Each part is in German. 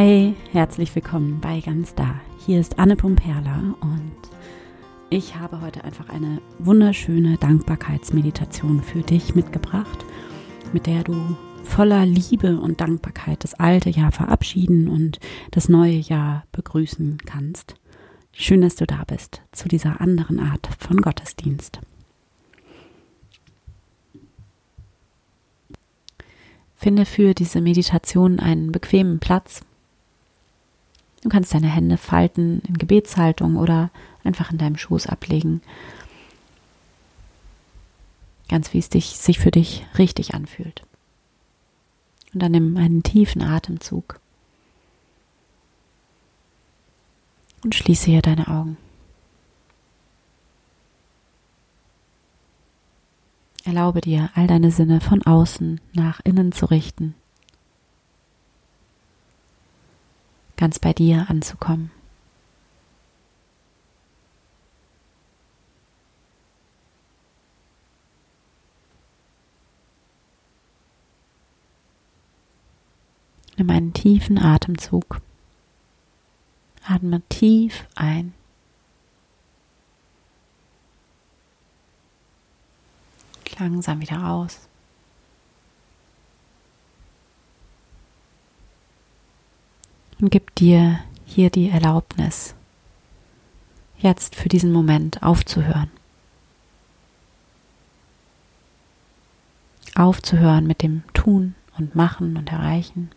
Hi, herzlich willkommen bei Ganz Da. Hier ist Anne Pumperla und ich habe heute einfach eine wunderschöne Dankbarkeitsmeditation für dich mitgebracht, mit der du voller Liebe und Dankbarkeit das alte Jahr verabschieden und das neue Jahr begrüßen kannst. Schön, dass du da bist zu dieser anderen Art von Gottesdienst. Finde für diese Meditation einen bequemen Platz, Du kannst deine Hände falten in Gebetshaltung oder einfach in deinem Schoß ablegen. Ganz wie es dich, sich für dich richtig anfühlt. Und dann nimm einen tiefen Atemzug. Und schließe hier deine Augen. Erlaube dir, all deine Sinne von außen nach innen zu richten ganz bei dir anzukommen. Nimm einen tiefen Atemzug. Atme tief ein. Langsam wieder aus. Und gib dir hier die Erlaubnis, jetzt für diesen Moment aufzuhören. Aufzuhören mit dem Tun und Machen und Erreichen.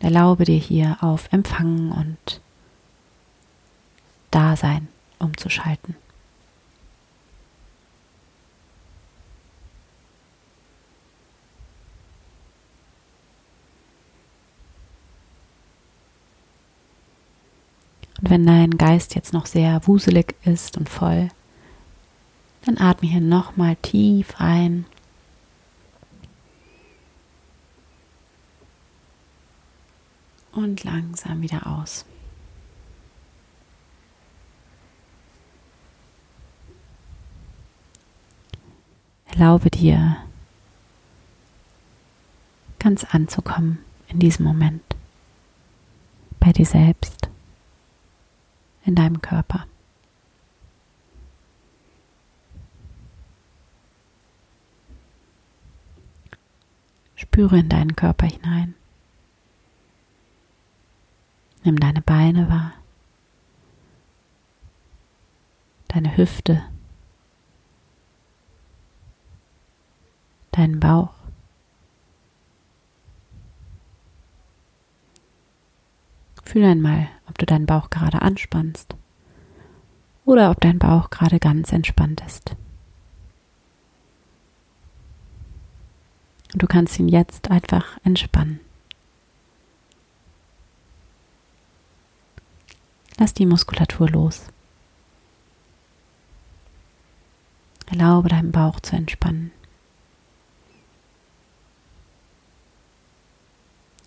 Erlaube dir hier auf Empfangen und Dasein umzuschalten. Und wenn dein Geist jetzt noch sehr wuselig ist und voll, dann atme hier nochmal tief ein. Und langsam wieder aus. Erlaube dir, ganz anzukommen in diesem Moment, bei dir selbst in deinem Körper. Spüre in deinen Körper hinein. Nimm deine Beine wahr, deine Hüfte, deinen Bauch. Fühl einmal, ob du deinen Bauch gerade anspannst oder ob dein Bauch gerade ganz entspannt ist. Und du kannst ihn jetzt einfach entspannen. Lass die Muskulatur los. Erlaube deinem Bauch zu entspannen.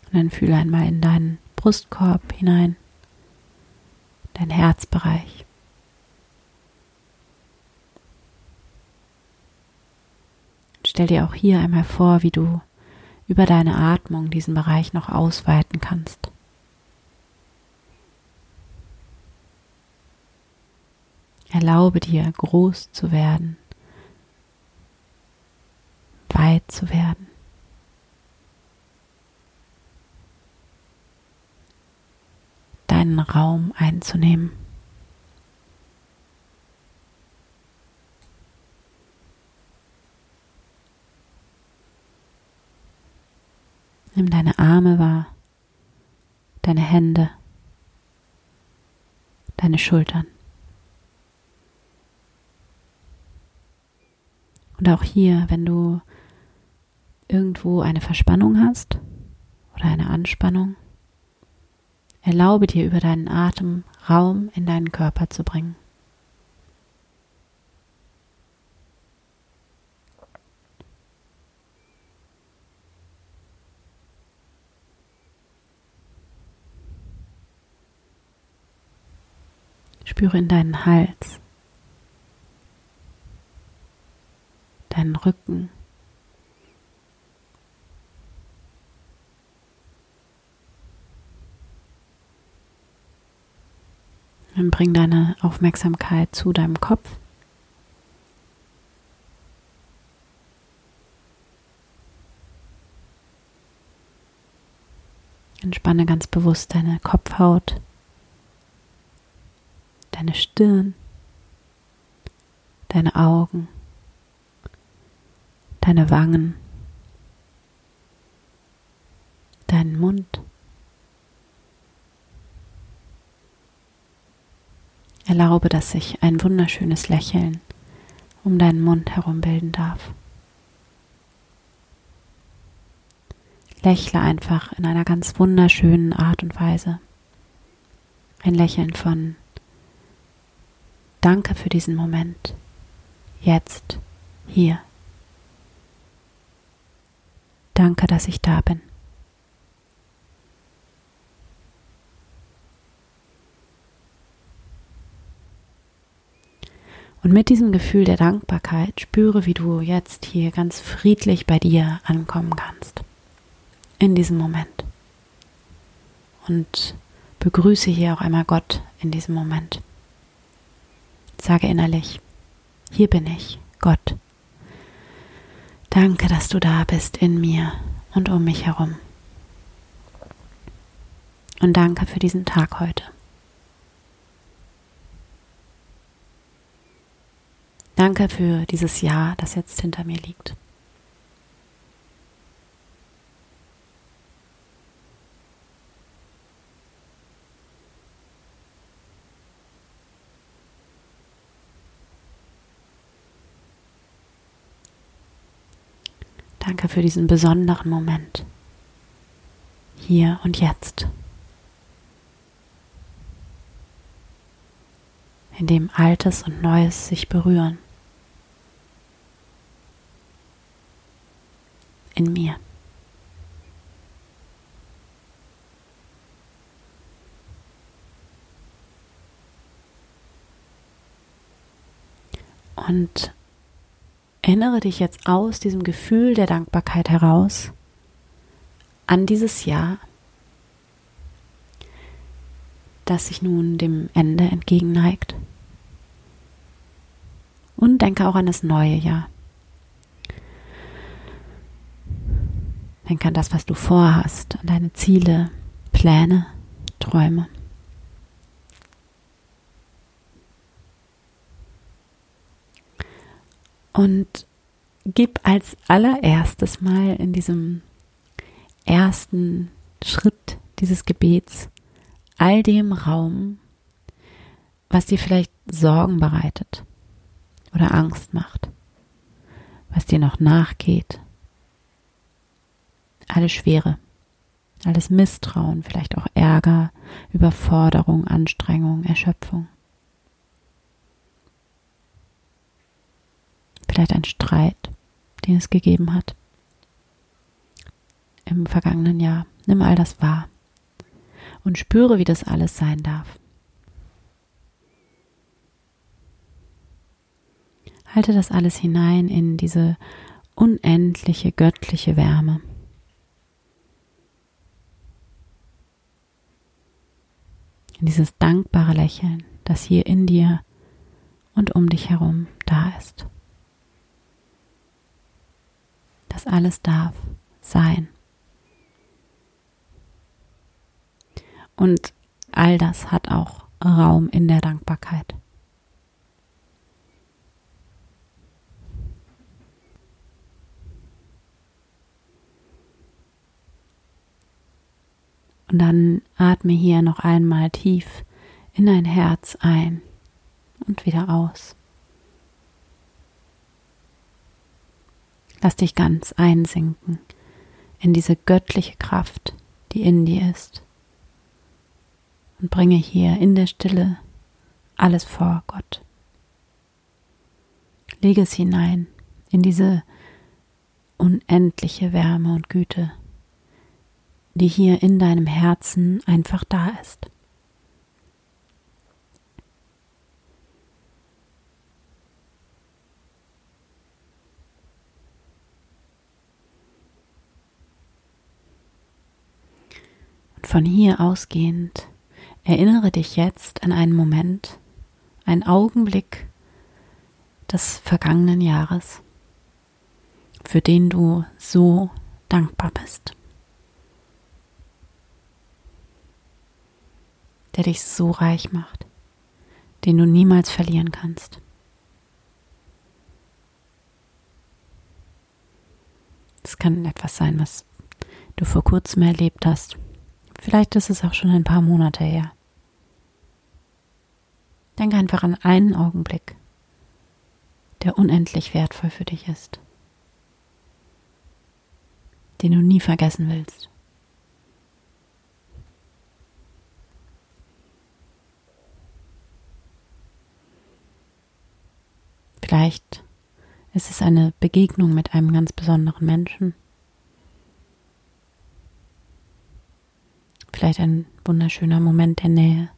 Und dann fühle einmal in deinen Brustkorb hinein, dein Herzbereich. stell dir auch hier einmal vor, wie du über deine Atmung diesen Bereich noch ausweiten kannst. Erlaube dir, groß zu werden, weit zu werden. Deinen Raum einzunehmen. Nimm deine Arme wahr, deine Hände, deine Schultern. Und auch hier, wenn du irgendwo eine Verspannung hast oder eine Anspannung, Erlaube dir über deinen Atem Raum in deinen Körper zu bringen. Spüre in deinen Hals, deinen Rücken, und bring deine Aufmerksamkeit zu deinem Kopf. Entspanne ganz bewusst deine Kopfhaut, deine Stirn, deine Augen, deine Wangen, deinen Mund. Erlaube, dass sich ein wunderschönes Lächeln um deinen Mund herum bilden darf. Lächle einfach in einer ganz wunderschönen Art und Weise. Ein Lächeln von Danke für diesen Moment. Jetzt, hier. Danke, dass ich da bin. Und mit diesem Gefühl der Dankbarkeit spüre, wie du jetzt hier ganz friedlich bei dir ankommen kannst. In diesem Moment. Und begrüße hier auch einmal Gott in diesem Moment. Sage innerlich, hier bin ich, Gott. Danke, dass du da bist in mir und um mich herum. Und danke für diesen Tag heute. Danke für dieses Jahr, das jetzt hinter mir liegt. Danke für diesen besonderen Moment. Hier und jetzt. In dem Altes und Neues sich berühren. In mir. Und Erinnere dich jetzt aus diesem Gefühl der Dankbarkeit heraus an dieses Jahr, das sich nun dem Ende entgegenneigt. Und denke auch an das neue Jahr. Denke an das, was du vorhast, an deine Ziele, Pläne, Träume. Und gib als allererstes mal in diesem ersten Schritt dieses Gebets all dem Raum, was dir vielleicht Sorgen bereitet oder Angst macht, was dir noch nachgeht, alles Schwere, alles Misstrauen, vielleicht auch Ärger, Überforderung, Anstrengung, Erschöpfung. vielleicht ein Streit, den es gegeben hat im vergangenen Jahr. Nimm all das wahr und spüre, wie das alles sein darf. Halte das alles hinein in diese unendliche göttliche Wärme. In dieses dankbare Lächeln, das hier in dir und um dich herum da ist. Das alles darf sein. Und all das hat auch Raum in der Dankbarkeit. Und dann atme hier noch einmal tief in dein Herz ein und wieder aus. Lass dich ganz einsinken in diese göttliche Kraft, die in dir ist. Und bringe hier in der Stille alles vor Gott. Lege es hinein in diese unendliche Wärme und Güte, die hier in deinem Herzen einfach da ist. Von hier ausgehend Erinnere dich jetzt an einen Moment, einen Augenblick des vergangenen Jahres, für den du so dankbar bist, der dich so reich macht, den du niemals verlieren kannst. Es kann etwas sein, was du vor kurzem erlebt hast. Vielleicht ist es auch schon ein paar Monate her. Denk einfach an einen Augenblick, der unendlich wertvoll für dich ist, den du nie vergessen willst. Vielleicht ist es eine Begegnung mit einem ganz besonderen Menschen. Vielleicht ein wunderschöner Moment der Nähe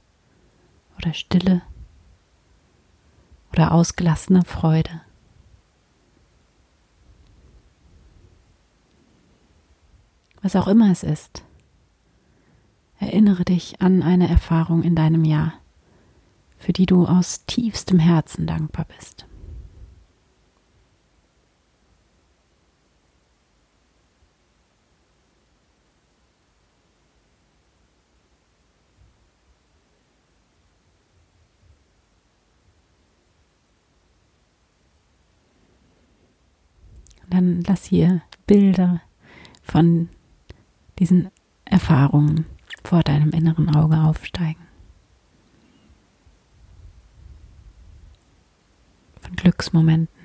oder Stille oder ausgelassene Freude. Was auch immer es ist, erinnere dich an eine Erfahrung in deinem Jahr, für die du aus tiefstem Herzen dankbar bist. Dann lass hier Bilder von diesen Erfahrungen vor deinem inneren Auge aufsteigen. Von Glücksmomenten.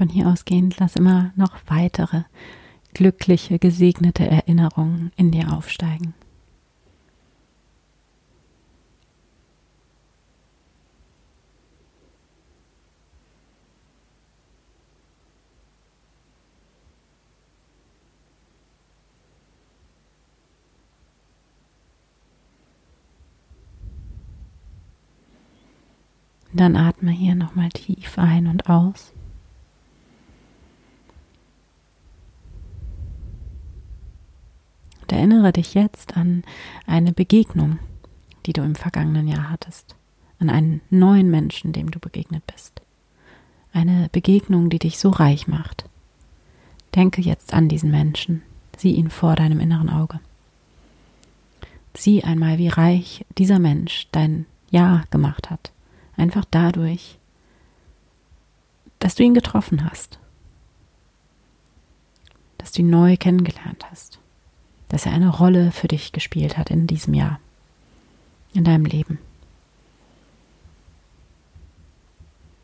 Von hier ausgehend lass immer noch weitere glückliche, gesegnete Erinnerungen in dir aufsteigen. Dann atme hier nochmal tief ein und aus. Erinnere dich jetzt an eine Begegnung, die du im vergangenen Jahr hattest, an einen neuen Menschen, dem du begegnet bist. Eine Begegnung, die dich so reich macht. Denke jetzt an diesen Menschen, sieh ihn vor deinem inneren Auge. Sieh einmal, wie reich dieser Mensch dein Jahr gemacht hat. Einfach dadurch, dass du ihn getroffen hast, dass du ihn neu kennengelernt hast dass er eine Rolle für dich gespielt hat in diesem Jahr, in deinem Leben,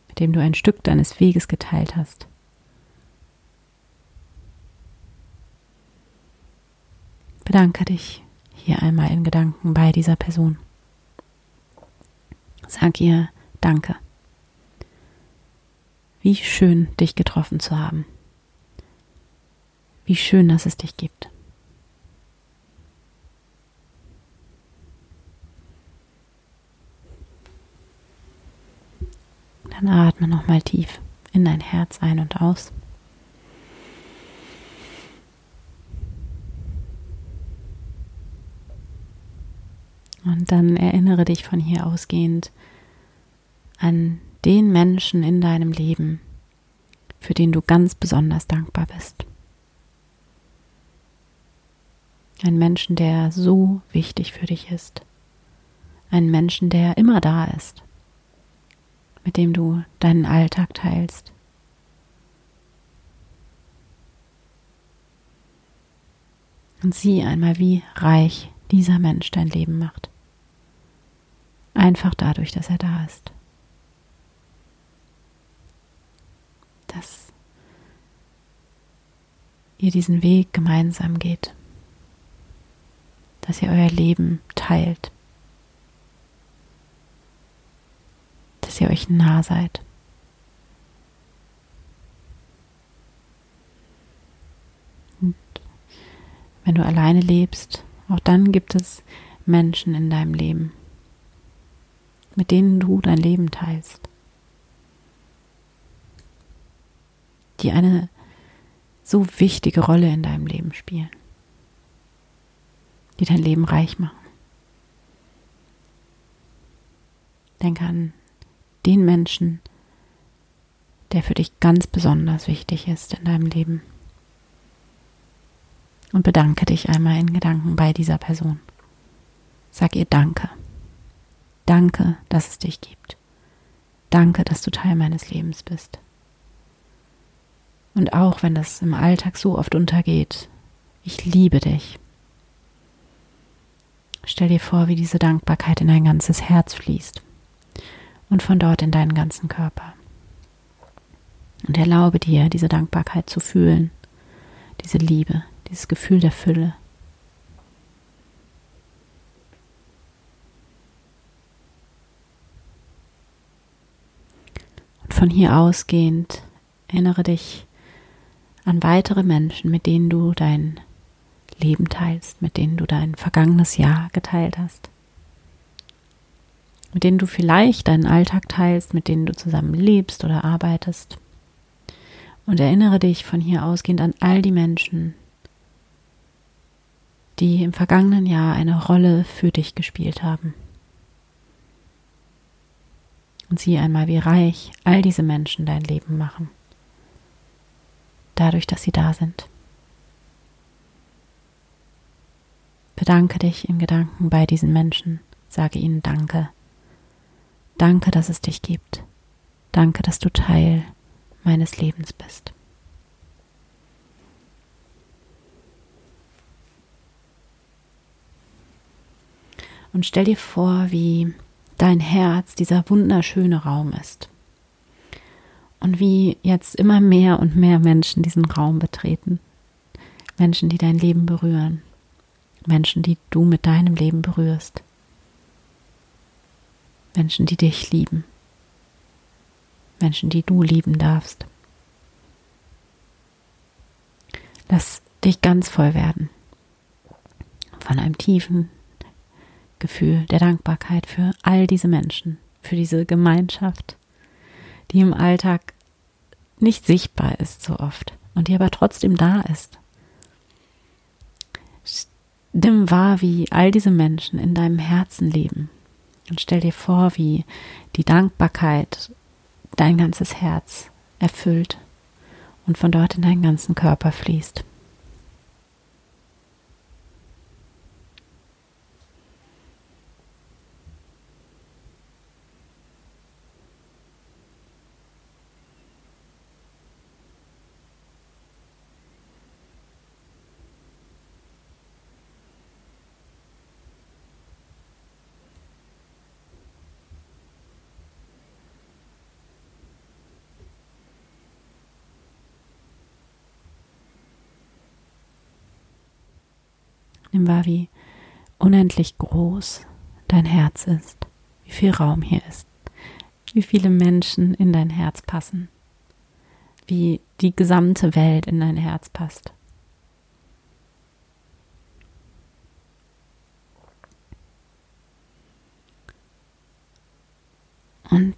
mit dem du ein Stück deines Weges geteilt hast. Bedanke dich hier einmal in Gedanken bei dieser Person. Sag ihr Danke. Wie schön, dich getroffen zu haben. Wie schön, dass es dich gibt. Dann atme nochmal tief in dein Herz ein und aus. Und dann erinnere dich von hier ausgehend an den Menschen in deinem Leben, für den du ganz besonders dankbar bist. Ein Menschen, der so wichtig für dich ist. Ein Menschen, der immer da ist mit dem du deinen Alltag teilst. Und sieh einmal, wie reich dieser Mensch dein Leben macht. Einfach dadurch, dass er da ist. Dass ihr diesen Weg gemeinsam geht. Dass ihr euer Leben teilt. euch nah seid. Wenn du alleine lebst, auch dann gibt es Menschen in deinem Leben, mit denen du dein Leben teilst, die eine so wichtige Rolle in deinem Leben spielen, die dein Leben reich machen. Denk an den Menschen, der für dich ganz besonders wichtig ist in deinem Leben. Und bedanke dich einmal in Gedanken bei dieser Person. Sag ihr Danke. Danke, dass es dich gibt. Danke, dass du Teil meines Lebens bist. Und auch wenn das im Alltag so oft untergeht, ich liebe dich. Stell dir vor, wie diese Dankbarkeit in dein ganzes Herz fließt und von dort in deinen ganzen Körper. Und erlaube dir, diese Dankbarkeit zu fühlen, diese Liebe, dieses Gefühl der Fülle. Und von hier ausgehend erinnere dich an weitere Menschen, mit denen du dein Leben teilst, mit denen du dein vergangenes Jahr geteilt hast, mit denen du vielleicht deinen Alltag teilst, mit denen du zusammen lebst oder arbeitest. Und erinnere dich von hier ausgehend an all die Menschen, die im vergangenen Jahr eine Rolle für dich gespielt haben. Und sieh einmal, wie reich all diese Menschen dein Leben machen, dadurch, dass sie da sind. Bedanke dich in Gedanken bei diesen Menschen, sage ihnen Danke. Danke, dass es dich gibt. Danke, dass du Teil meines Lebens bist. Und stell dir vor, wie dein Herz dieser wunderschöne Raum ist. Und wie jetzt immer mehr und mehr Menschen diesen Raum betreten. Menschen, die dein Leben berühren. Menschen, die du mit deinem Leben berührst. Menschen, die dich lieben. Menschen, die du lieben darfst. Lass dich ganz voll werden von einem tiefen Gefühl der Dankbarkeit für all diese Menschen, für diese Gemeinschaft, die im Alltag nicht sichtbar ist so oft und die aber trotzdem da ist. Nimm wahr, wie all diese Menschen in deinem Herzen leben und stell dir vor, wie die Dankbarkeit dein ganzes Herz erfüllt und von dort in deinen ganzen Körper fließt. Nimm wahr, wie unendlich groß dein Herz ist, wie viel Raum hier ist, wie viele Menschen in dein Herz passen, wie die gesamte Welt in dein Herz passt. Und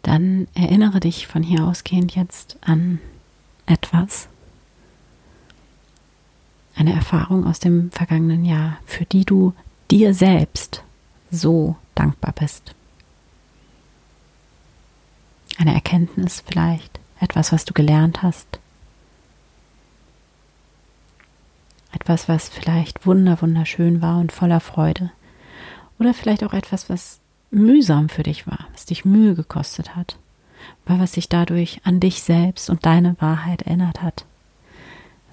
dann erinnere dich von hier ausgehend jetzt an etwas, eine Erfahrung aus dem vergangenen Jahr, für die du dir selbst so dankbar bist. Eine Erkenntnis vielleicht, etwas, was du gelernt hast. Etwas, was vielleicht wunder, wunderschön war und voller Freude. Oder vielleicht auch etwas, was mühsam für dich war, was dich Mühe gekostet hat, weil was sich dadurch an dich selbst und deine Wahrheit erinnert hat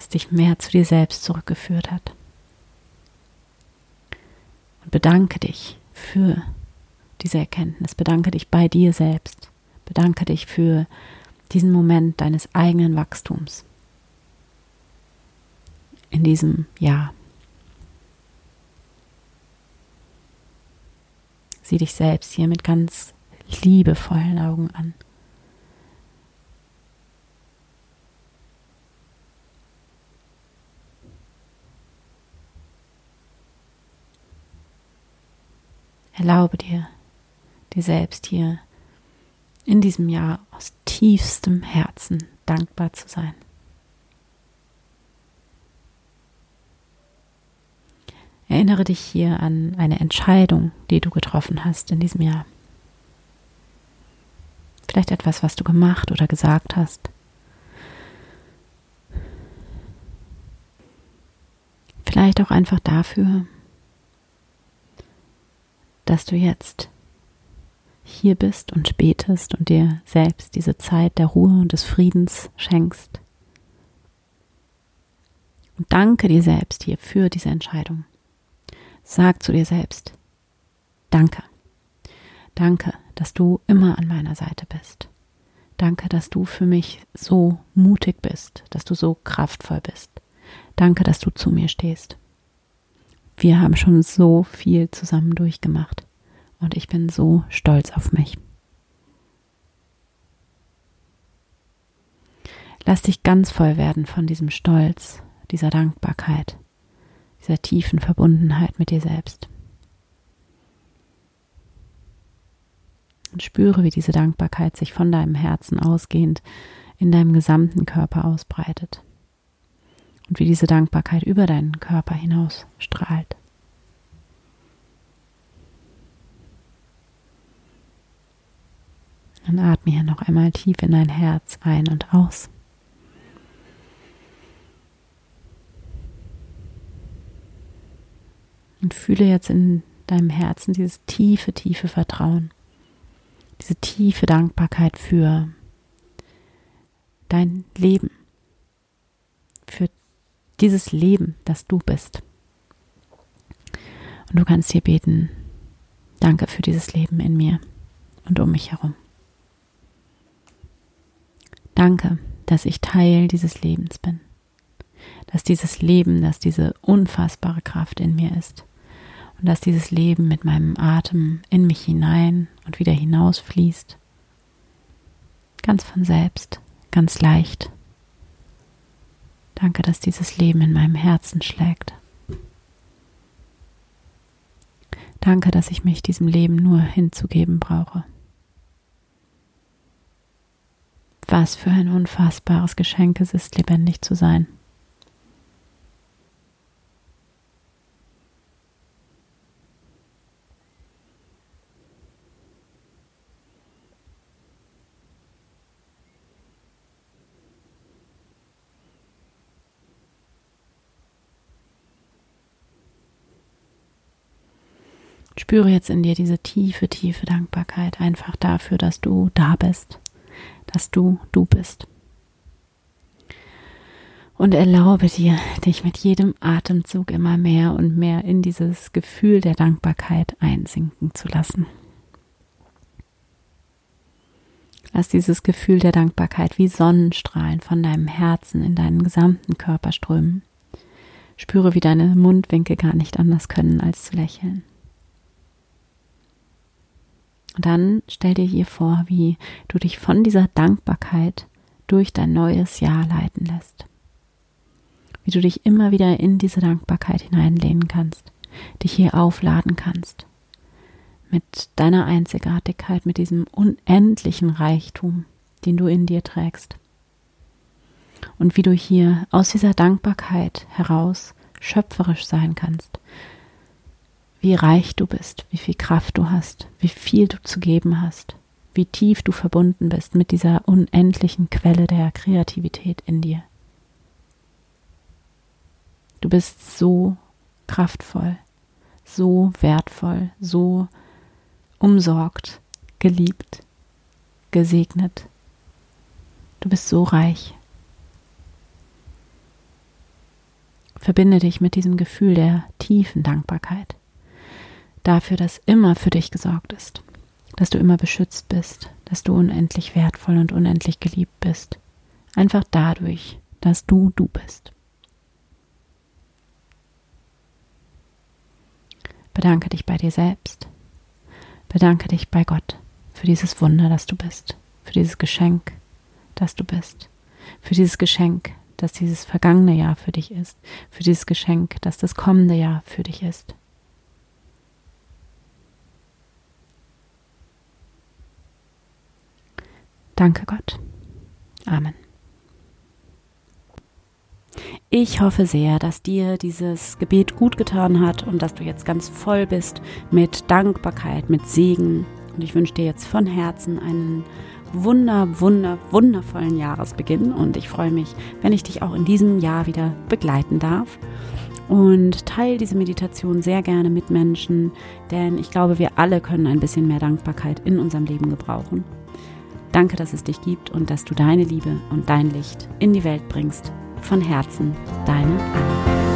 was dich mehr zu dir selbst zurückgeführt hat. Und bedanke dich für diese Erkenntnis, bedanke dich bei dir selbst, bedanke dich für diesen Moment deines eigenen Wachstums in diesem Jahr. Sieh dich selbst hier mit ganz liebevollen Augen an. Erlaube dir, dir selbst hier in diesem Jahr aus tiefstem Herzen dankbar zu sein. Erinnere dich hier an eine Entscheidung, die du getroffen hast in diesem Jahr. Vielleicht etwas, was du gemacht oder gesagt hast. Vielleicht auch einfach dafür, dass du jetzt hier bist und betest und dir selbst diese Zeit der Ruhe und des Friedens schenkst. Und danke dir selbst hier für diese Entscheidung. Sag zu dir selbst, danke. Danke, dass du immer an meiner Seite bist. Danke, dass du für mich so mutig bist, dass du so kraftvoll bist. Danke, dass du zu mir stehst. Wir haben schon so viel zusammen durchgemacht und ich bin so stolz auf mich. Lass dich ganz voll werden von diesem Stolz, dieser Dankbarkeit, dieser tiefen Verbundenheit mit dir selbst. Und spüre, wie diese Dankbarkeit sich von deinem Herzen ausgehend in deinem gesamten Körper ausbreitet. Und wie diese Dankbarkeit über deinen Körper hinaus strahlt. Und atme hier noch einmal tief in dein Herz ein und aus. Und fühle jetzt in deinem Herzen dieses tiefe, tiefe Vertrauen diese tiefe Dankbarkeit für dein Leben, für dieses Leben, das du bist. Und du kannst hier beten, danke für dieses Leben in mir und um mich herum. Danke, dass ich Teil dieses Lebens bin, dass dieses Leben, dass diese unfassbare Kraft in mir ist und dass dieses Leben mit meinem Atem in mich hinein und wieder hinausfließt. Ganz von selbst, ganz leicht. Danke, dass dieses Leben in meinem Herzen schlägt. Danke, dass ich mich diesem Leben nur hinzugeben brauche. Was für ein unfassbares Geschenk es ist, lebendig zu sein. Spüre jetzt in dir diese tiefe, tiefe Dankbarkeit einfach dafür, dass du da bist, dass du du bist. Und erlaube dir, dich mit jedem Atemzug immer mehr und mehr in dieses Gefühl der Dankbarkeit einsinken zu lassen. Lass dieses Gefühl der Dankbarkeit wie Sonnenstrahlen von deinem Herzen in deinen gesamten Körper strömen. Spüre, wie deine Mundwinkel gar nicht anders können, als zu lächeln. Und dann stell dir hier vor, wie du dich von dieser Dankbarkeit durch dein neues Jahr leiten lässt. Wie du dich immer wieder in diese Dankbarkeit hineinlehnen kannst, dich hier aufladen kannst. Mit deiner Einzigartigkeit, mit diesem unendlichen Reichtum, den du in dir trägst. Und wie du hier aus dieser Dankbarkeit heraus schöpferisch sein kannst, wie reich du bist, wie viel Kraft du hast, wie viel du zu geben hast, wie tief du verbunden bist mit dieser unendlichen Quelle der Kreativität in dir. Du bist so kraftvoll, so wertvoll, so umsorgt, geliebt, gesegnet. Du bist so reich. Verbinde dich mit diesem Gefühl der tiefen Dankbarkeit dafür, dass immer für dich gesorgt ist, dass du immer beschützt bist, dass du unendlich wertvoll und unendlich geliebt bist. Einfach dadurch, dass du du bist. Bedanke dich bei dir selbst. Bedanke dich bei Gott für dieses Wunder, das du bist, für dieses Geschenk, das du bist, für dieses Geschenk, dass dieses vergangene Jahr für dich ist, für dieses Geschenk, dass das kommende Jahr für dich ist. Danke Gott. Amen. Ich hoffe sehr, dass dir dieses Gebet gut getan hat und dass du jetzt ganz voll bist mit Dankbarkeit, mit Segen. Und ich wünsche dir jetzt von Herzen einen wunder, wunder, wundervollen Jahresbeginn und ich freue mich, wenn ich dich auch in diesem Jahr wieder begleiten darf. Und teile diese Meditation sehr gerne mit Menschen, denn ich glaube, wir alle können ein bisschen mehr Dankbarkeit in unserem Leben gebrauchen. Danke, dass es dich gibt und dass du deine Liebe und dein Licht in die Welt bringst. Von Herzen, deine Anna.